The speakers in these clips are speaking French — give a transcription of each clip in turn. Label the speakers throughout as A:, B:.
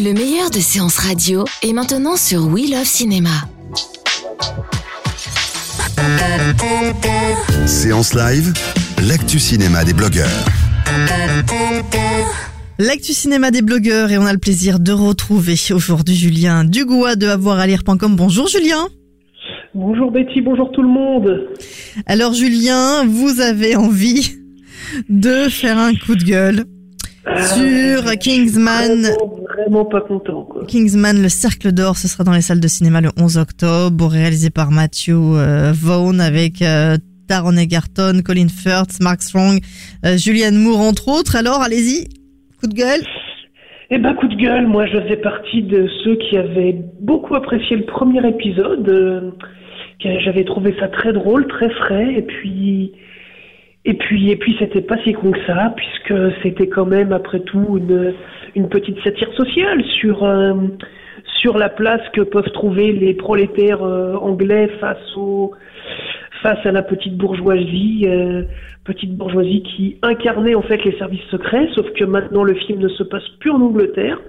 A: Le meilleur de séances radio est maintenant sur We Love Cinéma.
B: Séance live, l'actu cinéma des blogueurs.
C: L'actu cinéma des blogueurs et on a le plaisir de retrouver aujourd'hui Julien Dugois de avoiralire.com. Bonjour Julien.
D: Bonjour Betty, bonjour tout le monde.
C: Alors Julien, vous avez envie de faire un coup de gueule sur Kingsman.
D: Vraiment, vraiment pas content. Quoi.
C: Kingsman, le Cercle d'Or, ce sera dans les salles de cinéma le 11 octobre, réalisé par Matthew euh, Vaughn avec euh, Taron Egerton, Colin Firth, Mark Strong, euh, Julianne Moore entre autres. Alors allez-y, coup de gueule.
D: Eh ben coup de gueule, moi je faisais partie de ceux qui avaient beaucoup apprécié le premier épisode. euh, J'avais trouvé ça très drôle, très frais, et puis et puis et puis c'était pas si con que ça, puisque c'était quand même après tout une une petite satire sociale sur euh, sur la place que peuvent trouver les prolétaires euh, anglais face au face à la petite bourgeoisie, euh, petite bourgeoisie qui incarnait en fait les services secrets, sauf que maintenant le film ne se passe plus en Angleterre,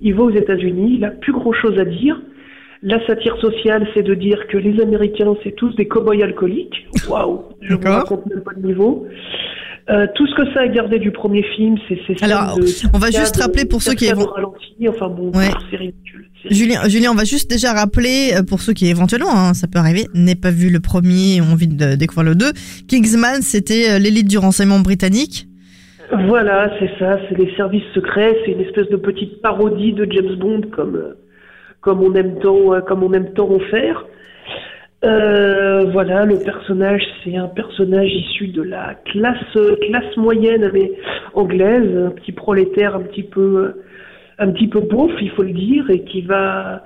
D: il va aux États-Unis, il a plus grand chose à dire. La satire sociale, c'est de dire que les Américains, c'est tous des cow-boys alcooliques. Waouh, je vous raconte même pas le niveau. Euh, tout ce que ça a gardé du premier film, c'est ces scènes
C: Alors,
D: de
C: on va juste rappeler pour ceux qui
D: au ralenti. Enfin bon,
C: Ouais.
D: c'est ridicule. C'est
C: Julien, Julien, on va juste déjà rappeler euh, pour ceux qui éventuellement, hein, ça peut arriver, n'aient pas vu le premier ont envie de découvrir le 2. Kingsman, c'était euh, l'élite du renseignement britannique.
D: Voilà, c'est ça, c'est les services secrets, c'est une espèce de petite parodie de James Bond comme comme on aime tant euh, comme on aime tant en faire. Euh, voilà, le personnage, c'est un personnage issu de la classe classe moyenne mais anglaise, un petit prolétaire un petit peu euh, un petit peu beauf, il faut le dire, et qui va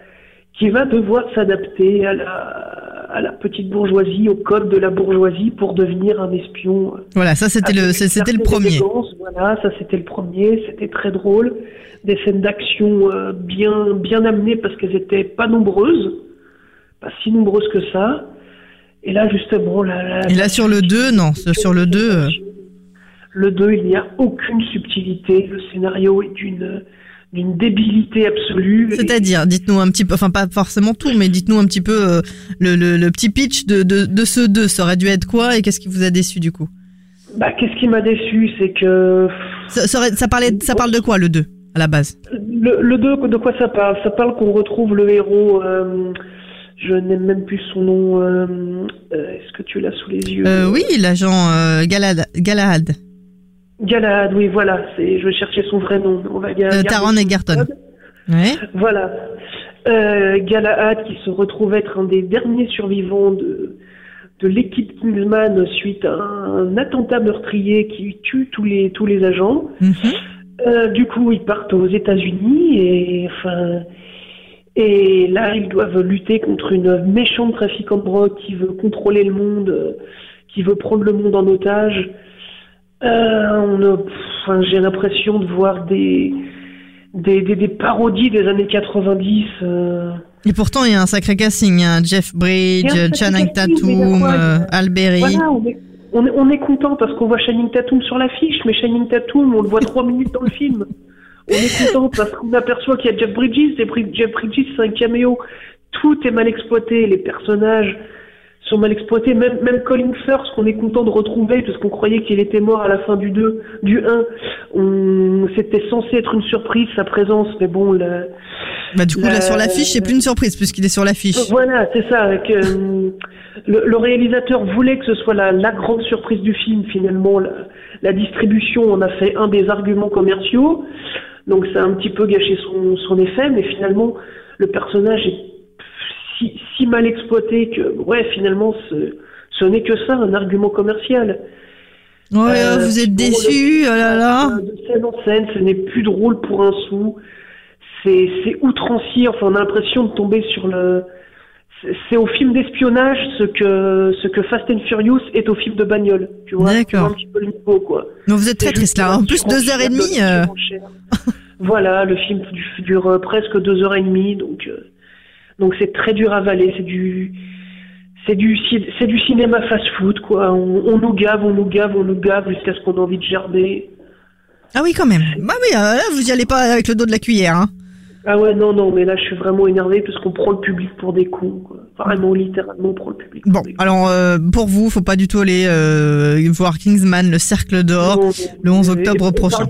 D: qui va devoir s'adapter à la à la petite bourgeoisie, au code de la bourgeoisie pour devenir un espion.
C: Voilà, ça c'était le, c'était le premier.
D: Voilà, ça c'était le premier, c'était très drôle. Des scènes d'action euh, bien bien amenées parce qu'elles étaient pas nombreuses, pas si nombreuses que ça. Et là justement, la, la-
C: Et là sur le 2, non, sur le 2, euh,
D: le 2, il n'y a aucune subtilité. Le scénario est d'une d'une débilité absolue.
C: c'est-à-dire, dites-nous un petit peu, enfin pas forcément tout, mais dites-nous un petit peu euh, le, le, le petit pitch de, de, de ce 2, ça aurait dû être quoi et qu'est-ce qui vous a déçu du coup?
D: Bah, qu'est-ce qui m'a déçu, c'est que
C: ça, ça, parlait, ça parle de quoi le 2 à la base?
D: Le, le 2, de quoi ça parle? Ça parle qu'on retrouve le héros, euh, je n'aime même plus son nom, euh, est-ce que tu l'as sous les yeux?
C: Oui, l'agent euh, Galad,
D: oui, voilà, c'est, je vais chercher son vrai nom. On va ga-
C: euh, Taron Egerton. Ouais.
D: Voilà. Euh, Galahad qui se retrouve être un des derniers survivants de, de l'équipe Kingsman suite à un attentat meurtrier qui tue tous les, tous les agents.
C: Mhm.
D: Euh, du coup, ils partent aux États-Unis et enfin, et là, ils doivent lutter contre une méchante trafiquante de drogue qui veut contrôler le monde, euh, qui veut prendre le monde en otage. Euh, on a- pff, enfin, j'ai l'impression de voir des, des, des, des parodies des années 90. euh.
C: Et pourtant, il y a un sacré casting. hein. Jeff Bridge, Channing Tatum, euh, Alberi.
D: Voilà, on est, on est, on est content parce qu'on voit Channing Tatum sur l'affiche, mais Channing Tatum, on le voit trois minutes dans le film. On est content parce qu'on aperçoit qu'il y a Jeff Bridges, et Jeff Bridges c'est un caméo. Tout est mal exploité, les personnages sont mal exploités. Même, même Colin Firth, qu'on est content de retrouver parce qu'on croyait qu'il était mort à la fin du 2, du 1. On, c'était censé être une surprise sa présence, mais bon, le,
C: Bah, du coup, là,
D: La-
C: sur l'affiche, c'est plus une surprise puisqu'il est sur l'affiche.
D: voilà, c'est ça. avec, euh, le, le réalisateur voulait que ce soit la, la grande surprise du film. Finalement, la, la distribution en a fait un des arguments commerciaux. Donc ça a un petit peu gâché son, son effet, mais finalement, le personnage est si, si mal exploité que, ouais, finalement, ce, ce n'est que ça, un argument commercial.
C: Ouais,
D: Euh,
C: vous êtes
D: le-
C: oh là là.
D: euh, De scène en scène, ce n'est plus drôle pour un sou. C'est c'est outrancier. Enfin, on a l'impression de tomber sur le. c'est- C'est au film d'espionnage ce que ce que Fast and Furious est au film de bagnole. Tu vois, tu
C: D'accord.
D: vois un petit peu le niveau quoi.
C: Donc vous êtes très triste là. En plus, deux heures et demie. euh,
D: voilà, le film du- dure presque deux heures et demie, donc euh, donc c'est très dur à avaler. C'est du c'est du cinéma fast-food quoi. On, on nous gave, on nous gave, on nous gave jusqu'à ce qu'on ait envie de gerber.
C: Ah oui, quand même. Bah oui, euh, là, vous y allez pas avec le dos de la cuillère. Hein.
D: Ah ouais, non, non, mais là, je suis vraiment énervé parce qu'on prend le public pour des cons, quoi. Vraiment, littéralement, on prend le public
C: Bon,
D: pour des cons.
C: alors euh, pour vous, faut pas du tout aller euh, voir Kingsman, le Cercle d'Or. Le 11
D: non,
C: octobre
D: épargnez-vous
C: prochain.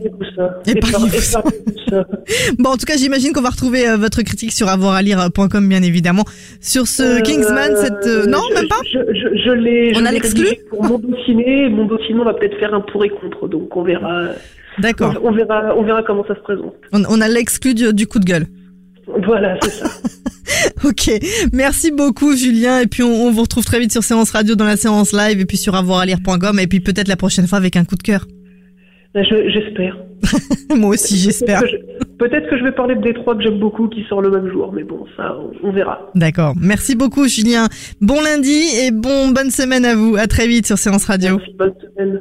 C: Épargnez-vous
D: Épargnez-
C: ça.
D: épargnez-vous ça.
C: Bon, en tout cas, j'imagine qu'on va retrouver euh, votre critique sur avoiralire.com, bien évidemment. Sur ce
D: Euh,
C: Kingsman, cette... euh, non,
D: je-
C: même pas
D: Je, je, je l'ai.
C: On
D: je
C: a l'exclu
D: Pour mon ciné, mon ciné, on va peut-être faire un pour et contre, donc on verra.
C: D'accord.
D: On, on verra, on verra comment ça se présente.
C: On, on a l'exclu du, du coup de gueule.
D: Voilà, c'est ça.
C: Ok, merci beaucoup Julien et puis on, on vous retrouve très vite sur Séance Radio dans la séance live et puis sur avoiralire.com et puis peut-être la prochaine fois avec un coup de cœur.
D: Je- J'espère.
C: Moi aussi j'espère.
D: Peut-être que, je- peut-être que je vais parler de Détroit que j'aime beaucoup qui sort le même jour, mais bon, ça, on, on verra.
C: D'accord, merci beaucoup Julien. Bon lundi et bon bonne semaine à vous. À très vite sur Séance Radio.
D: Merci, bonne semaine.